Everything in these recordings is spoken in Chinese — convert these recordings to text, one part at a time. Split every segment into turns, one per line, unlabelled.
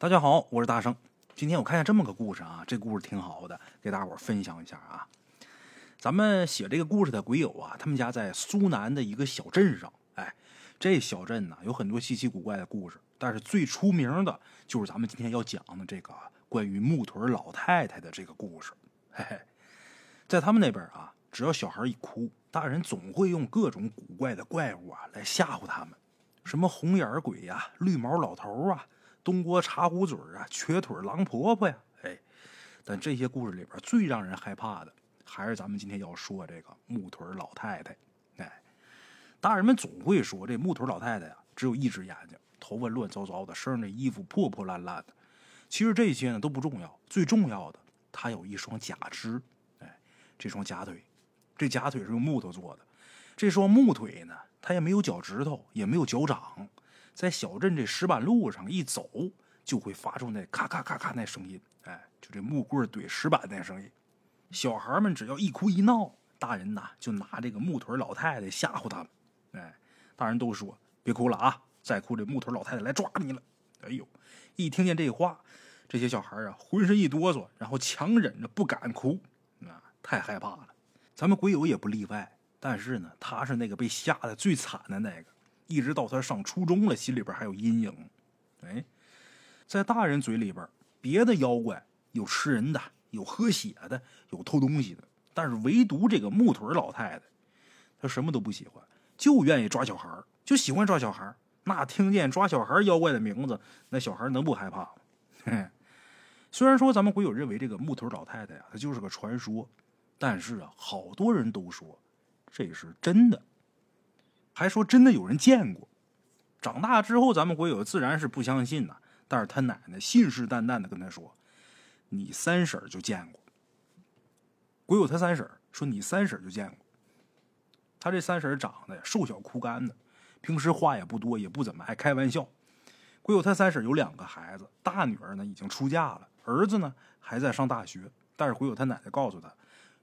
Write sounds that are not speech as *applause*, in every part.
大家好，我是大圣。今天我看见这么个故事啊，这故事挺好的，给大伙分享一下啊。咱们写这个故事的鬼友啊，他们家在苏南的一个小镇上。哎，这小镇呢有很多稀奇古怪的故事，但是最出名的就是咱们今天要讲的这个关于木腿老太太的这个故事。嘿嘿，在他们那边啊，只要小孩一哭，大人总会用各种古怪的怪物啊来吓唬他们，什么红眼鬼呀、绿毛老头啊。东郭茶壶嘴啊，瘸腿狼婆婆呀，哎，但这些故事里边最让人害怕的，还是咱们今天要说这个木腿老太太。哎，大人们总会说这木腿老太太呀，只有一只眼睛，头发乱糟糟的，身上的衣服破破烂烂的。其实这些呢都不重要，最重要的，她有一双假肢。哎，这双假腿，这假腿是用木头做的。这双木腿呢，它也没有脚趾头，也没有脚掌。在小镇这石板路上一走，就会发出那咔咔咔咔那声音，哎，就这木棍怼石板那声音。小孩们只要一哭一闹，大人呐就拿这个木腿老太太吓唬他们。哎，大人都说别哭了啊，再哭这木腿老太太来抓你了。哎呦，一听见这话，这些小孩啊浑身一哆嗦，然后强忍着不敢哭，啊，太害怕了。咱们鬼友也不例外，但是呢，他是那个被吓得最惨的那个。一直到他上初中了，心里边还有阴影。哎，在大人嘴里边，别的妖怪有吃人的，有喝血的，有偷东西的，但是唯独这个木腿老太太，她什么都不喜欢，就愿意抓小孩就喜欢抓小孩那听见抓小孩妖怪的名字，那小孩能不害怕吗？虽然说咱们鬼友认为这个木腿老太太呀，她就是个传说，但是啊，好多人都说这是真的。还说真的有人见过，长大之后咱们鬼友自然是不相信呐。但是他奶奶信誓旦旦的跟他说：“你三婶就见过。”鬼友他三婶说：“你三婶就见过。”他这三婶长得瘦小枯干的，平时话也不多，也不怎么爱开玩笑。鬼友他三婶有两个孩子，大女儿呢已经出嫁了，儿子呢还在上大学。但是鬼友他奶奶告诉他，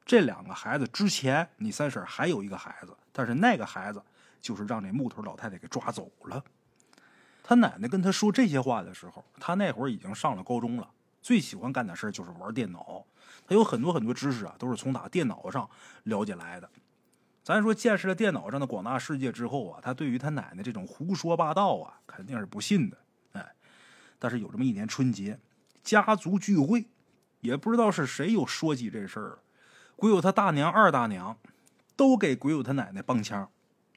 这两个孩子之前你三婶还有一个孩子，但是那个孩子。就是让这木头老太太给抓走了。他奶奶跟他说这些话的时候，他那会儿已经上了高中了。最喜欢干的事就是玩电脑。他有很多很多知识啊，都是从打电脑上了解来的。咱说见识了电脑上的广大世界之后啊，他对于他奶奶这种胡说八道啊，肯定是不信的。哎，但是有这么一年春节，家族聚会，也不知道是谁又说起这事儿了。鬼友他大娘、二大娘都给鬼友他奶奶帮腔，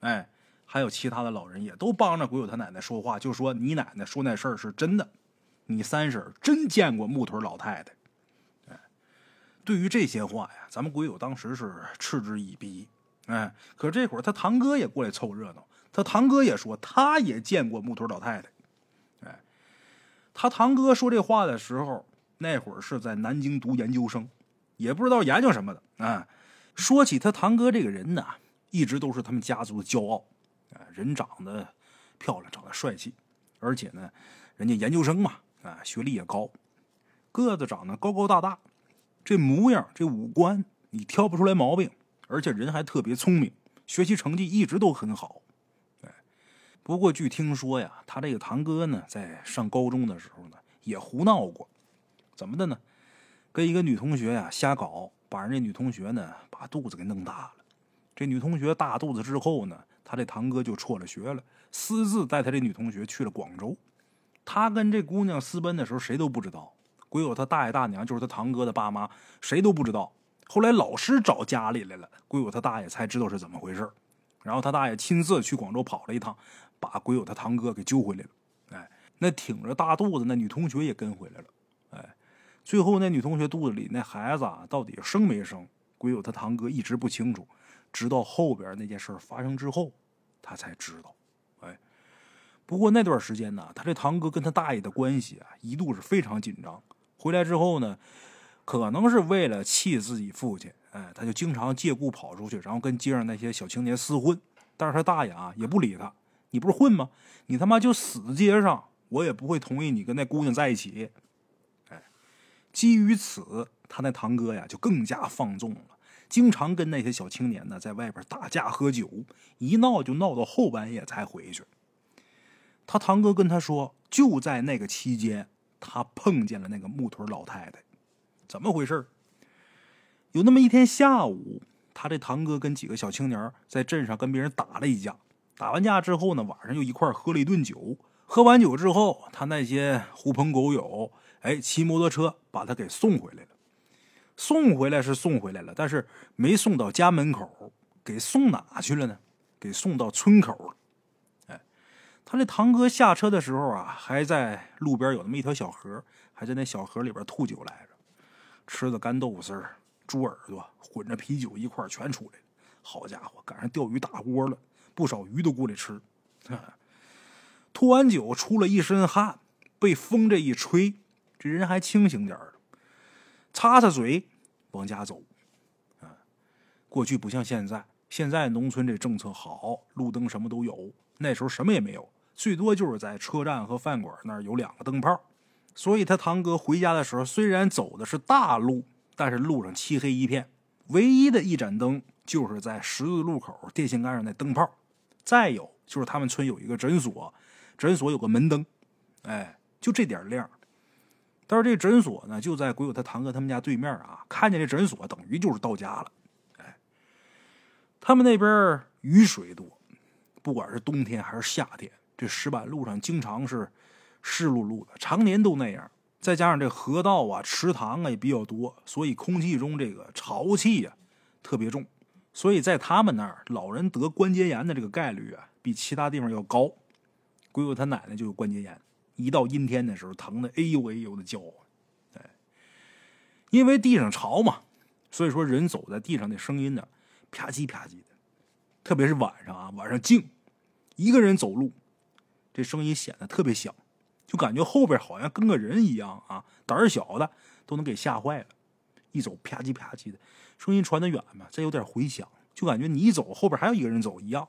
哎。还有其他的老人也都帮着鬼友他奶奶说话，就说你奶奶说那事儿是真的，你三婶真见过木腿老太太。哎，对于这些话呀，咱们鬼友当时是嗤之以鼻。哎，可这会儿他堂哥也过来凑热闹，他堂哥也说他也见过木腿老太太。哎，他堂哥说这话的时候，那会儿是在南京读研究生，也不知道研究什么的。啊，说起他堂哥这个人呢，一直都是他们家族的骄傲。啊人长得漂亮，长得帅气，而且呢，人家研究生嘛，啊，学历也高，个子长得高高大大，这模样，这五官你挑不出来毛病，而且人还特别聪明，学习成绩一直都很好。哎，不过据听说呀，他这个堂哥呢，在上高中的时候呢，也胡闹过，怎么的呢？跟一个女同学呀瞎搞，把人家女同学呢把肚子给弄大了。这女同学大肚子之后呢？他这堂哥就辍了学了，私自带他这女同学去了广州。他跟这姑娘私奔的时候，谁都不知道。鬼友他大爷大娘就是他堂哥的爸妈，谁都不知道。后来老师找家里来了，鬼友他大爷才知道是怎么回事然后他大爷亲自去广州跑了一趟，把鬼友他堂哥给揪回来了。哎，那挺着大肚子那女同学也跟回来了。哎，最后那女同学肚子里那孩子啊，到底生没生，鬼友他堂哥一直不清楚。直到后边那件事发生之后，他才知道。哎，不过那段时间呢，他这堂哥跟他大爷的关系啊，一度是非常紧张。回来之后呢，可能是为了气自己父亲，哎，他就经常借故跑出去，然后跟街上那些小青年厮混。但是他大爷啊，也不理他。你不是混吗？你他妈就死街上，我也不会同意你跟那姑娘在一起。哎，基于此，他那堂哥呀，就更加放纵了。经常跟那些小青年呢，在外边打架喝酒，一闹就闹到后半夜才回去。他堂哥跟他说，就在那个期间，他碰见了那个木腿老太太。怎么回事有那么一天下午，他这堂哥跟几个小青年在镇上跟别人打了一架。打完架之后呢，晚上又一块喝了一顿酒。喝完酒之后，他那些狐朋狗友，哎，骑摩托车把他给送回来了。送回来是送回来了，但是没送到家门口，给送哪去了呢？给送到村口了。哎，他这堂哥下车的时候啊，还在路边有那么一条小河，还在那小河里边吐酒来着，吃的干豆腐丝儿、猪耳朵混着啤酒一块全出来了。好家伙，赶上钓鱼大窝了，不少鱼都过来吃。*laughs* 吐完酒出了一身汗，被风这一吹，这人还清醒点儿擦擦嘴，往家走。啊，过去不像现在，现在农村这政策好，路灯什么都有。那时候什么也没有，最多就是在车站和饭馆那儿有两个灯泡。所以他堂哥回家的时候，虽然走的是大路，但是路上漆黑一片，唯一的一盏灯就是在十字路口电线杆上那灯泡。再有就是他们村有一个诊所，诊所有个门灯，哎，就这点亮。但是这诊所呢，就在鬼友他堂哥他们家对面啊。看见这诊所，等于就是到家了。哎，他们那边雨水多，不管是冬天还是夏天，这石板路上经常是湿漉漉的，常年都那样。再加上这河道啊、池塘啊也比较多，所以空气中这个潮气呀特别重。所以在他们那儿，老人得关节炎的这个概率啊，比其他地方要高。鬼友他奶奶就有关节炎。一到阴天的时候，疼的哎呦哎呦的叫，哎，因为地上潮嘛，所以说人走在地上的声音呢，啪叽啪叽的，特别是晚上啊，晚上静，一个人走路，这声音显得特别响，就感觉后边好像跟个人一样啊，胆儿小的都能给吓坏了，一走啪叽啪叽的，声音传得远嘛，再有点回响，就感觉你一走后边还有一个人走一样。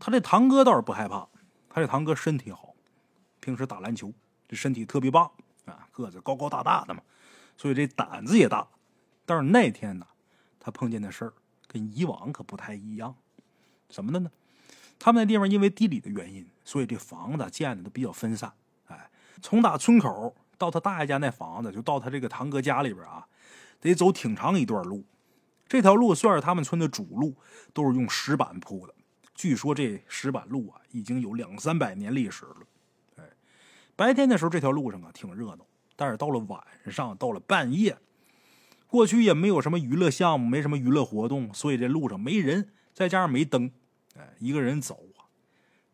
他这堂哥倒是不害怕，他这堂哥身体好。平时打篮球，这身体特别棒啊，个子高高大大的嘛，所以这胆子也大。但是那天呢，他碰见的事儿跟以往可不太一样，什么的呢？他们那地方因为地理的原因，所以这房子建的都比较分散。哎，从打村口到他大爷家那房子，就到他这个堂哥家里边啊，得走挺长一段路。这条路算是他们村的主路，都是用石板铺的。据说这石板路啊，已经有两三百年历史了。白天的时候，这条路上啊挺热闹，但是到了晚上，到了半夜，过去也没有什么娱乐项目，没什么娱乐活动，所以这路上没人，再加上没灯，哎，一个人走啊，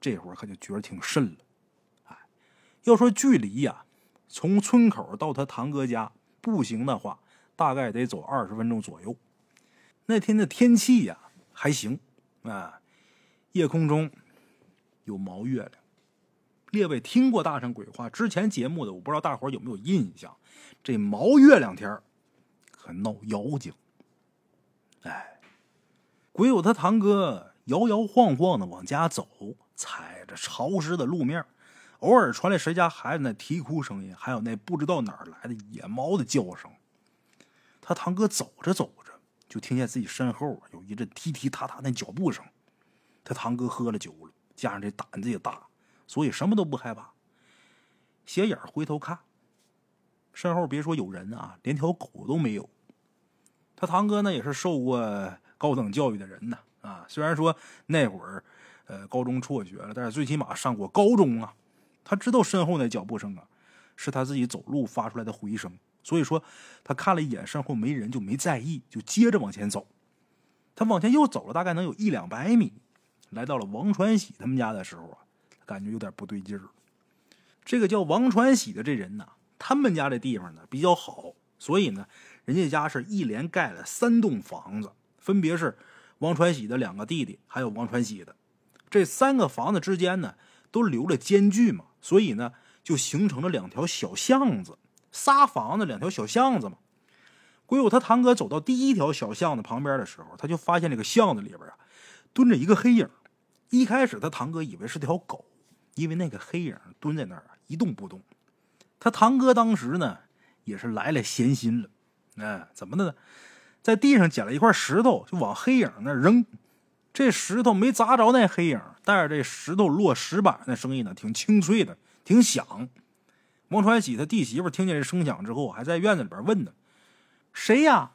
这会儿可就觉得挺瘆了。哎，要说距离呀，从村口到他堂哥家步行的话，大概得走二十分钟左右。那天的天气呀还行啊，夜空中有毛月亮。列位听过《大圣鬼话》之前节目的，我不知道大伙有没有印象？这毛月亮天可闹妖精。哎，鬼友他堂哥摇摇晃晃的往家走，踩着潮湿的路面，偶尔传来谁家孩子那啼哭声音，还有那不知道哪儿来的野猫的叫声。他堂哥走着走着，就听见自己身后有一阵踢踢踏踏的脚步声。他堂哥喝了酒了，加上这胆子也大。所以什么都不害怕，斜眼回头看，身后别说有人啊，连条狗都没有。他堂哥呢也是受过高等教育的人呢，啊，虽然说那会儿呃高中辍学了，但是最起码上过高中啊。他知道身后那脚步声啊，是他自己走路发出来的回声。所以说他看了一眼身后没人，就没在意，就接着往前走。他往前又走了大概能有一两百米，来到了王传喜他们家的时候啊。感觉有点不对劲儿。这个叫王传喜的这人呢，他们家这地方呢比较好，所以呢，人家家是一连盖了三栋房子，分别是王传喜的两个弟弟，还有王传喜的。这三个房子之间呢，都留了间距嘛，所以呢，就形成了两条小巷子，仨房子两条小巷子嘛。鬼友他堂哥走到第一条小巷子旁边的时候，他就发现这个巷子里边啊，蹲着一个黑影。一开始他堂哥以为是条狗。因为那个黑影蹲在那儿一动不动，他堂哥当时呢也是来了闲心了，哎，怎么的呢？在地上捡了一块石头，就往黑影那扔。这石头没砸着那黑影，但是这石头落石板的声音呢，挺清脆的，挺响。王传喜他弟媳妇听见这声响之后，还在院子里边问呢：“谁呀？”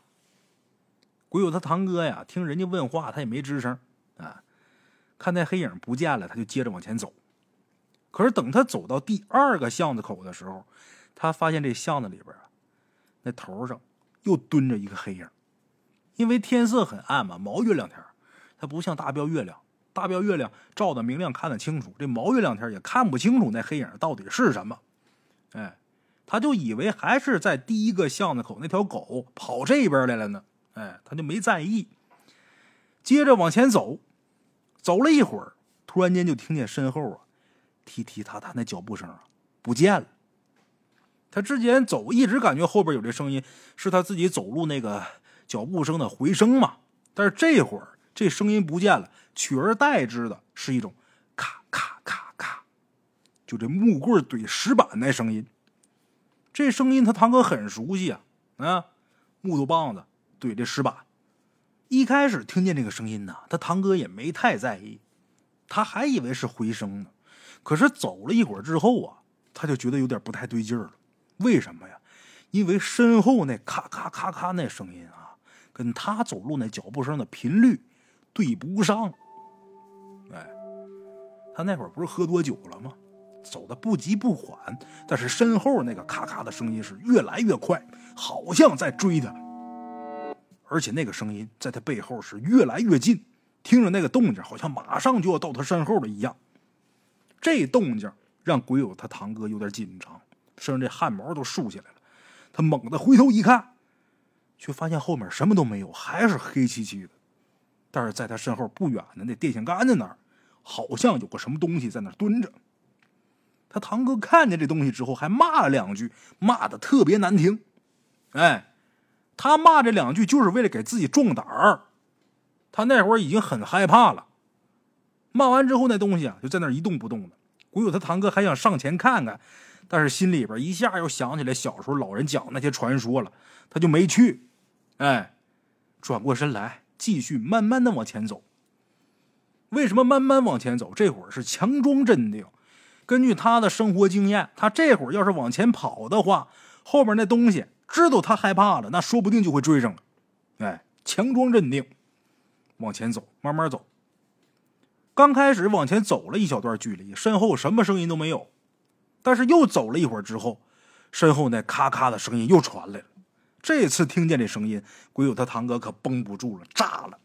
鬼友他堂哥呀，听人家问话，他也没吱声啊。看那黑影不见了，他就接着往前走。可是等他走到第二个巷子口的时候，他发现这巷子里边啊，那头上又蹲着一个黑影。因为天色很暗嘛，毛月亮天，它不像大标月亮，大标月亮照的明亮，看得清楚。这毛月亮天也看不清楚那黑影到底是什么。哎，他就以为还是在第一个巷子口那条狗跑这边来了呢。哎，他就没在意，接着往前走。走了一会儿，突然间就听见身后啊，踢踢踏踏那脚步声啊不见了。他之前走一直感觉后边有这声音，是他自己走路那个脚步声的回声嘛。但是这会儿这声音不见了，取而代之的是一种咔咔咔咔，就这木棍怼石板那声音。这声音他堂哥很熟悉啊，啊，木头棒子怼这石板。一开始听见这个声音呢，他堂哥也没太在意，他还以为是回声呢。可是走了一会儿之后啊，他就觉得有点不太对劲儿了。为什么呀？因为身后那咔咔咔咔那声音啊，跟他走路那脚步声的频率对不上。哎，他那会儿不是喝多酒了吗？走的不急不缓，但是身后那个咔咔的声音是越来越快，好像在追他。而且那个声音在他背后是越来越近，听着那个动静，好像马上就要到他身后了一样。这动静让鬼友他堂哥有点紧张，身上这汗毛都竖起来了。他猛地回头一看，却发现后面什么都没有，还是黑漆漆的。但是在他身后不远的那电线杆子那儿，好像有个什么东西在那蹲着。他堂哥看见这东西之后，还骂了两句，骂的特别难听。哎。他骂这两句就是为了给自己壮胆儿，他那会儿已经很害怕了。骂完之后，那东西啊就在那一动不动的。鬼友他堂哥还想上前看看，但是心里边一下又想起来小时候老人讲那些传说了，他就没去。哎，转过身来，继续慢慢的往前走。为什么慢慢往前走？这会儿是强装镇定。根据他的生活经验，他这会儿要是往前跑的话，后面那东西。知道他害怕了，那说不定就会追上了。哎，强装镇定，往前走，慢慢走。刚开始往前走了一小段距离，身后什么声音都没有。但是又走了一会儿之后，身后那咔咔的声音又传来了。这次听见这声音，鬼友他堂哥可绷不住了，炸了，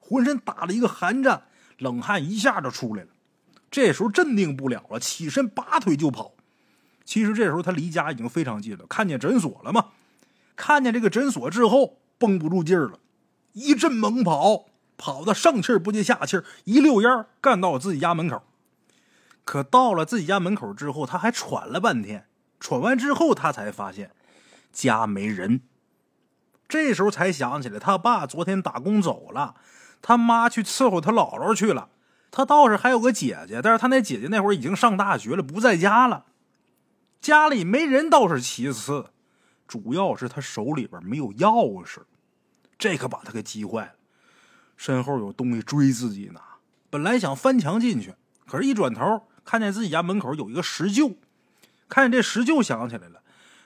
浑身打了一个寒战，冷汗一下就出来了。这时候镇定不了了，起身拔腿就跑。其实这时候他离家已经非常近了，看见诊所了嘛？看见这个诊所之后，绷不住劲儿了，一阵猛跑，跑的上气不接下气儿，一溜烟干到自己家门口。可到了自己家门口之后，他还喘了半天，喘完之后他才发现家没人。这时候才想起来，他爸昨天打工走了，他妈去伺候他姥姥去了，他倒是还有个姐姐，但是他那姐姐那会儿已经上大学了，不在家了。家里没人倒是其次，主要是他手里边没有钥匙，这可把他给急坏了。身后有东西追自己呢，本来想翻墙进去，可是一转头看见自己家门口有一个石臼，看见这石臼想起来了，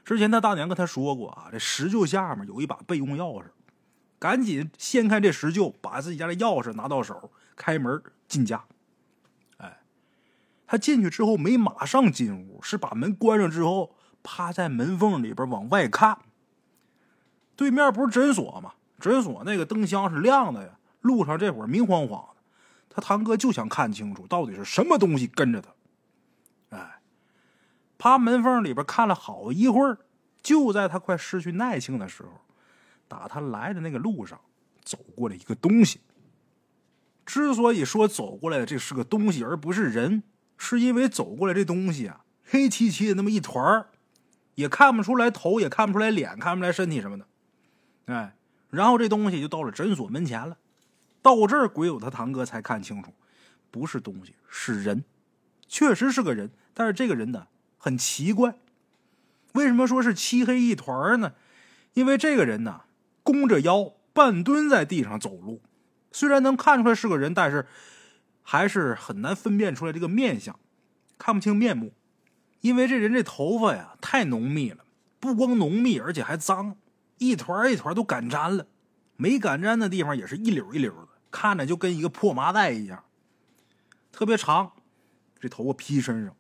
之前他大娘跟他说过啊，这石臼下面有一把备用钥匙，赶紧掀开这石臼，把自己家的钥匙拿到手，开门进家。哎他进去之后没马上进屋，是把门关上之后，趴在门缝里边往外看。对面不是诊所吗？诊所那个灯箱是亮的呀。路上这会儿明晃晃的，他堂哥就想看清楚到底是什么东西跟着他。哎，趴门缝里边看了好一会儿，就在他快失去耐性的时候，打他来的那个路上走过来一个东西。之所以说走过来的这是个东西，而不是人。是因为走过来这东西啊，黑漆漆的那么一团儿，也看不出来头，也看不出来脸，看不出来身体什么的。哎，然后这东西就到了诊所门前了。到这儿，鬼友他堂哥才看清楚，不是东西，是人，确实是个人。但是这个人呢，很奇怪。为什么说是漆黑一团呢？因为这个人呢，弓着腰，半蹲在地上走路。虽然能看出来是个人，但是。还是很难分辨出来这个面相，看不清面目，因为这人这头发呀太浓密了，不光浓密，而且还脏，一团一团都擀粘了，没干粘的地方也是一绺一绺的，看着就跟一个破麻袋一样。特别长，这头发披身上，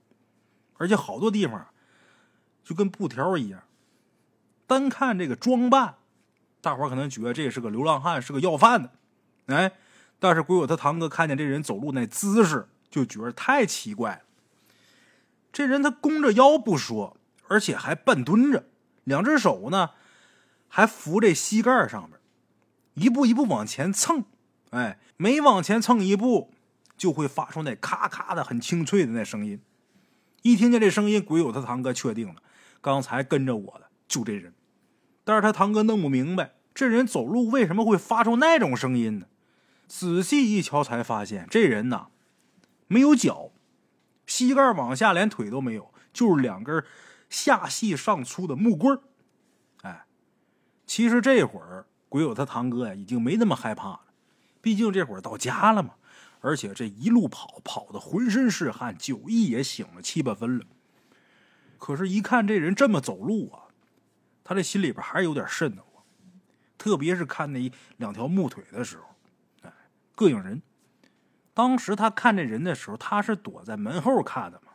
而且好多地方就跟布条一样。单看这个装扮，大伙可能觉得这是个流浪汉，是个要饭的，哎，但是鬼友他堂哥看见这人走路那姿势，就觉得太奇怪了。这人他弓着腰不说，而且还半蹲着，两只手呢还扶这膝盖上面，一步一步往前蹭，哎，每往前蹭一步，就会发出那咔咔的很清脆的那声音。一听见这声音，鬼友他堂哥确定了，刚才跟着我的。就这人，但是他堂哥弄不明白，这人走路为什么会发出那种声音呢？仔细一瞧，才发现这人呐，没有脚，膝盖往下连腿都没有，就是两根下细上粗的木棍哎，其实这会儿鬼友他堂哥呀，已经没那么害怕了，毕竟这会儿到家了嘛，而且这一路跑，跑的浑身是汗，酒意也醒了七八分了。可是，一看这人这么走路啊。他这心里边还是有点瘆得慌，特别是看那两条木腿的时候，哎，膈应人。当时他看这人的时候，他是躲在门后看的嘛，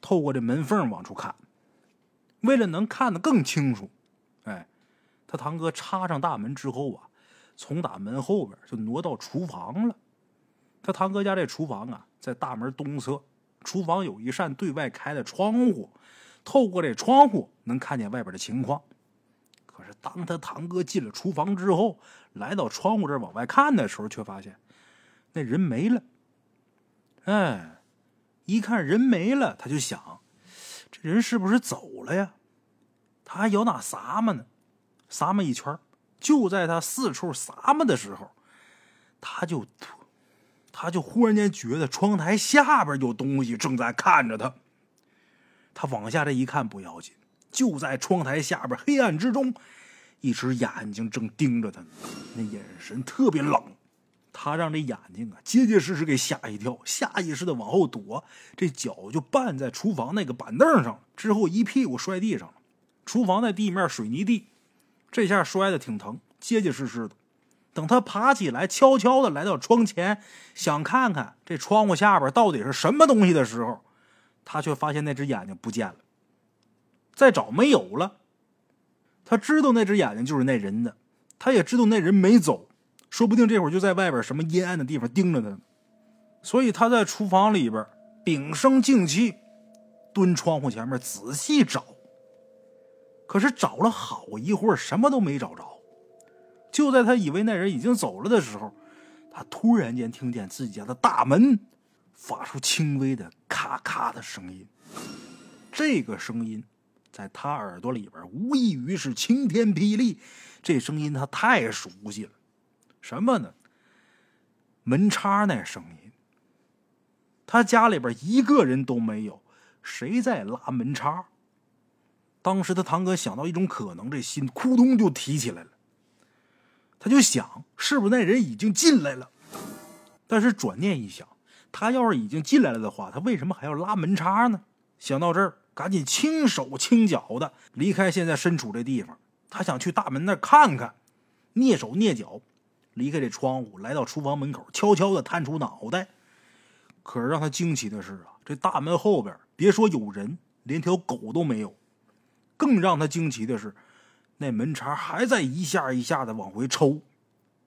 透过这门缝往出看。为了能看得更清楚，哎，他堂哥插上大门之后啊，从打门后边就挪到厨房了。他堂哥家这厨房啊，在大门东侧，厨房有一扇对外开的窗户。透过这窗户能看见外边的情况，可是当他堂哥进了厨房之后，来到窗户这儿往外看的时候，却发现那人没了。哎，一看人没了，他就想，这人是不是走了呀？他还有那撒么呢？撒么一圈，就在他四处撒么的时候，他就他就忽然间觉得窗台下边有东西正在看着他。他往下这一看不要紧，就在窗台下边黑暗之中，一只眼睛正盯着他呢，那眼神特别冷。他让这眼睛啊结结实实给吓一跳，下意识的往后躲，这脚就绊在厨房那个板凳上，之后一屁股摔地上了。厨房那地面水泥地，这下摔的挺疼，结结实实的。等他爬起来，悄悄的来到窗前，想看看这窗户下边到底是什么东西的时候。他却发现那只眼睛不见了，再找没有了。他知道那只眼睛就是那人的，他也知道那人没走，说不定这会儿就在外边什么阴暗的地方盯着他呢。所以他在厨房里边屏声静气，蹲窗户前面仔细找。可是找了好一会儿，什么都没找着。就在他以为那人已经走了的时候，他突然间听见自己家的大门。发出轻微的咔咔的声音，这个声音在他耳朵里边无异于是晴天霹雳。这声音他太熟悉了，什么呢？门插那声音。他家里边一个人都没有，谁在拉门插？当时他堂哥想到一种可能，这心扑通就提起来了。他就想，是不是那人已经进来了？但是转念一想。他要是已经进来了的话，他为什么还要拉门插呢？想到这儿，赶紧轻手轻脚的离开现在身处这地方。他想去大门那看看，蹑手蹑脚离开这窗户，来到厨房门口，悄悄的探出脑袋。可是让他惊奇的是啊，这大门后边别说有人，连条狗都没有。更让他惊奇的是，那门插还在一下一下的往回抽，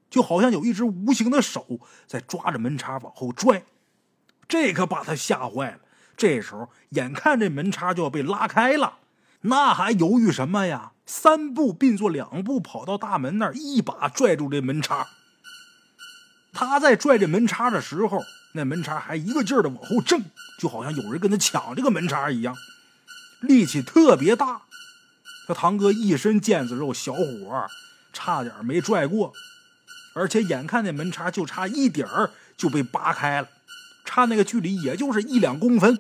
就好像有一只无形的手在抓着门插往后拽。这可把他吓坏了。这时候，眼看这门插就要被拉开了，那还犹豫什么呀？三步并作两步，跑到大门那儿，一把拽住这门插。他在拽这门插的时候，那门插还一个劲儿的往后挣，就好像有人跟他抢这个门插一样，力气特别大。他堂哥一身腱子肉，小伙差点没拽过，而且眼看那门插就差一点儿就被扒开了。差那个距离也就是一两公分。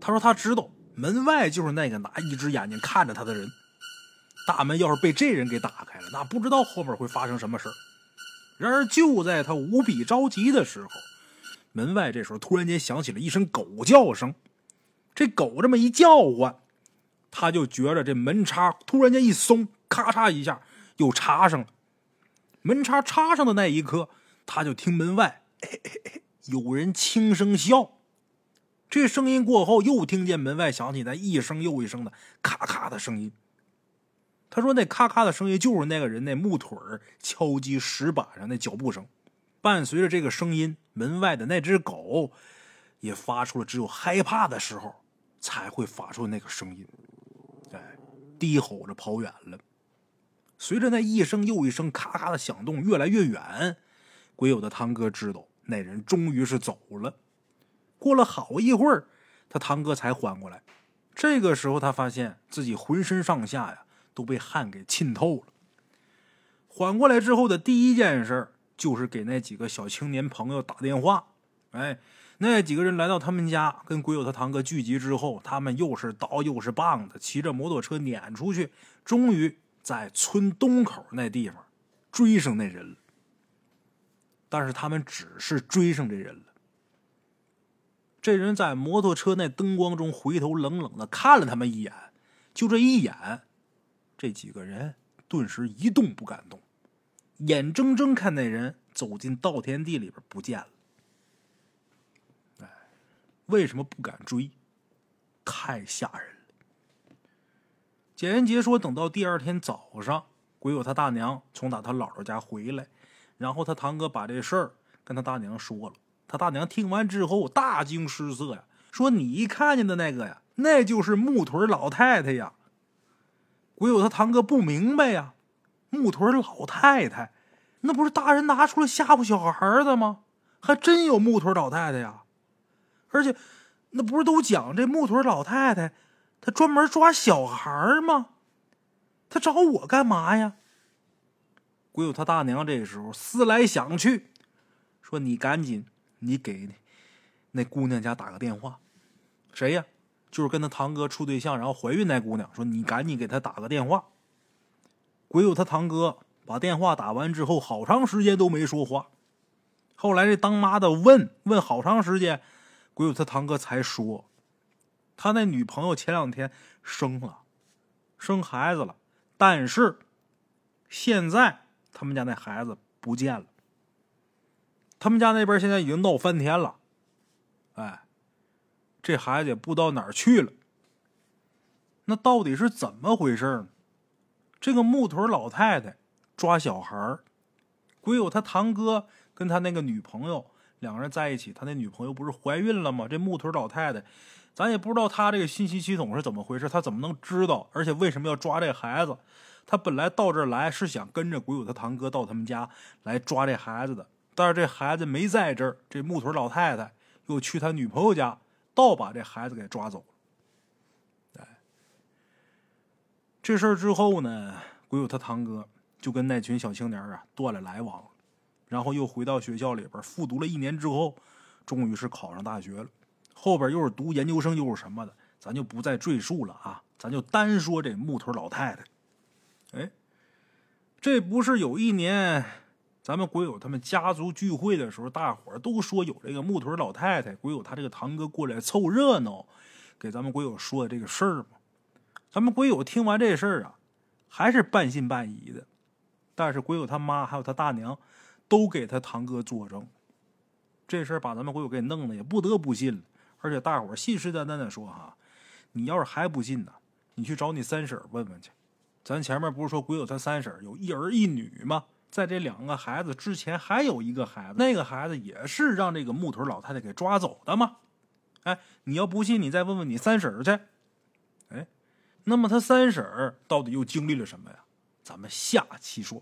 他说他知道门外就是那个拿一只眼睛看着他的人。大门要是被这人给打开了，那不知道后面会发生什么事然而就在他无比着急的时候，门外这时候突然间响起了一声狗叫声。这狗这么一叫唤，他就觉着这门插突然间一松，咔嚓一下又插上了。门插插上的那一刻，他就听门外 *laughs* 有人轻声笑。这声音过后，又听见门外响起那一声又一声的咔咔的声音。他说：“那咔咔的声音就是那个人那木腿敲击石板上的脚步声。伴随着这个声音，门外的那只狗也发出了只有害怕的时候才会发出那个声音，低吼着跑远了。随着那一声又一声咔咔的响动越来越远，鬼友的堂哥知道那人终于是走了。”过了好一会儿，他堂哥才缓过来。这个时候，他发现自己浑身上下呀都被汗给浸透了。缓过来之后的第一件事就是给那几个小青年朋友打电话。哎，那几个人来到他们家，跟鬼友他堂哥聚集之后，他们又是刀又是棒的，骑着摩托车撵出去，终于在村东口那地方追上那人了。但是他们只是追上这人了。这人在摩托车那灯光中回头冷冷的看了他们一眼，就这一眼，这几个人顿时一动不敢动，眼睁睁看那人走进稻田地里边不见了。为什么不敢追？太吓人了。简言杰说，等到第二天早上，鬼友他大娘从打他姥姥家回来，然后他堂哥把这事儿跟他大娘说了。他大娘听完之后大惊失色呀，说：“你看见的那个呀，那就是木腿老太太呀。”鬼友他堂哥不明白呀，木腿老太太，那不是大人拿出来吓唬小孩的吗？还真有木腿老太太呀！而且，那不是都讲这木腿老太太，她专门抓小孩吗？她找我干嘛呀？鬼友他大娘这时候思来想去，说：“你赶紧。”你给那姑娘家打个电话，谁呀？就是跟他堂哥处对象，然后怀孕那姑娘。说你赶紧给她打个电话。鬼友他堂哥把电话打完之后，好长时间都没说话。后来这当妈的问问好长时间，鬼友他堂哥才说，他那女朋友前两天生了，生孩子了，但是现在他们家那孩子不见了。他们家那边现在已经闹翻天了，哎，这孩子也不知道哪儿去了。那到底是怎么回事呢？这个木腿老太太抓小孩儿，鬼友他堂哥跟他那个女朋友两个人在一起，他那女朋友不是怀孕了吗？这木腿老太太，咱也不知道他这个信息系统是怎么回事，他怎么能知道？而且为什么要抓这孩子？他本来到这儿来是想跟着鬼友他堂哥到他们家来抓这孩子的。但是这孩子没在这儿，这木腿老太太又去他女朋友家，倒把这孩子给抓走了。哎，这事儿之后呢，鬼友他堂哥就跟那群小青年啊断了来往，然后又回到学校里边复读了一年之后，终于是考上大学了。后边又是读研究生又是什么的，咱就不再赘述了啊，咱就单说这木头老太太。哎，这不是有一年。咱们鬼友他们家族聚会的时候，大伙儿都说有这个木头老太太，鬼友他这个堂哥过来凑热闹，给咱们鬼友说的这个事儿吗。咱们鬼友听完这事儿啊，还是半信半疑的。但是鬼友他妈还有他大娘都给他堂哥作证，这事儿把咱们鬼友给弄的也不得不信了。而且大伙儿信誓旦旦的说：“哈，你要是还不信呢，你去找你三婶问问去。咱前面不是说鬼友他三婶有一儿一女吗？”在这两个孩子之前，还有一个孩子，那个孩子也是让这个木腿老太太给抓走的嘛。哎，你要不信，你再问问你三婶去。哎，那么他三婶到底又经历了什么呀？咱们下期说。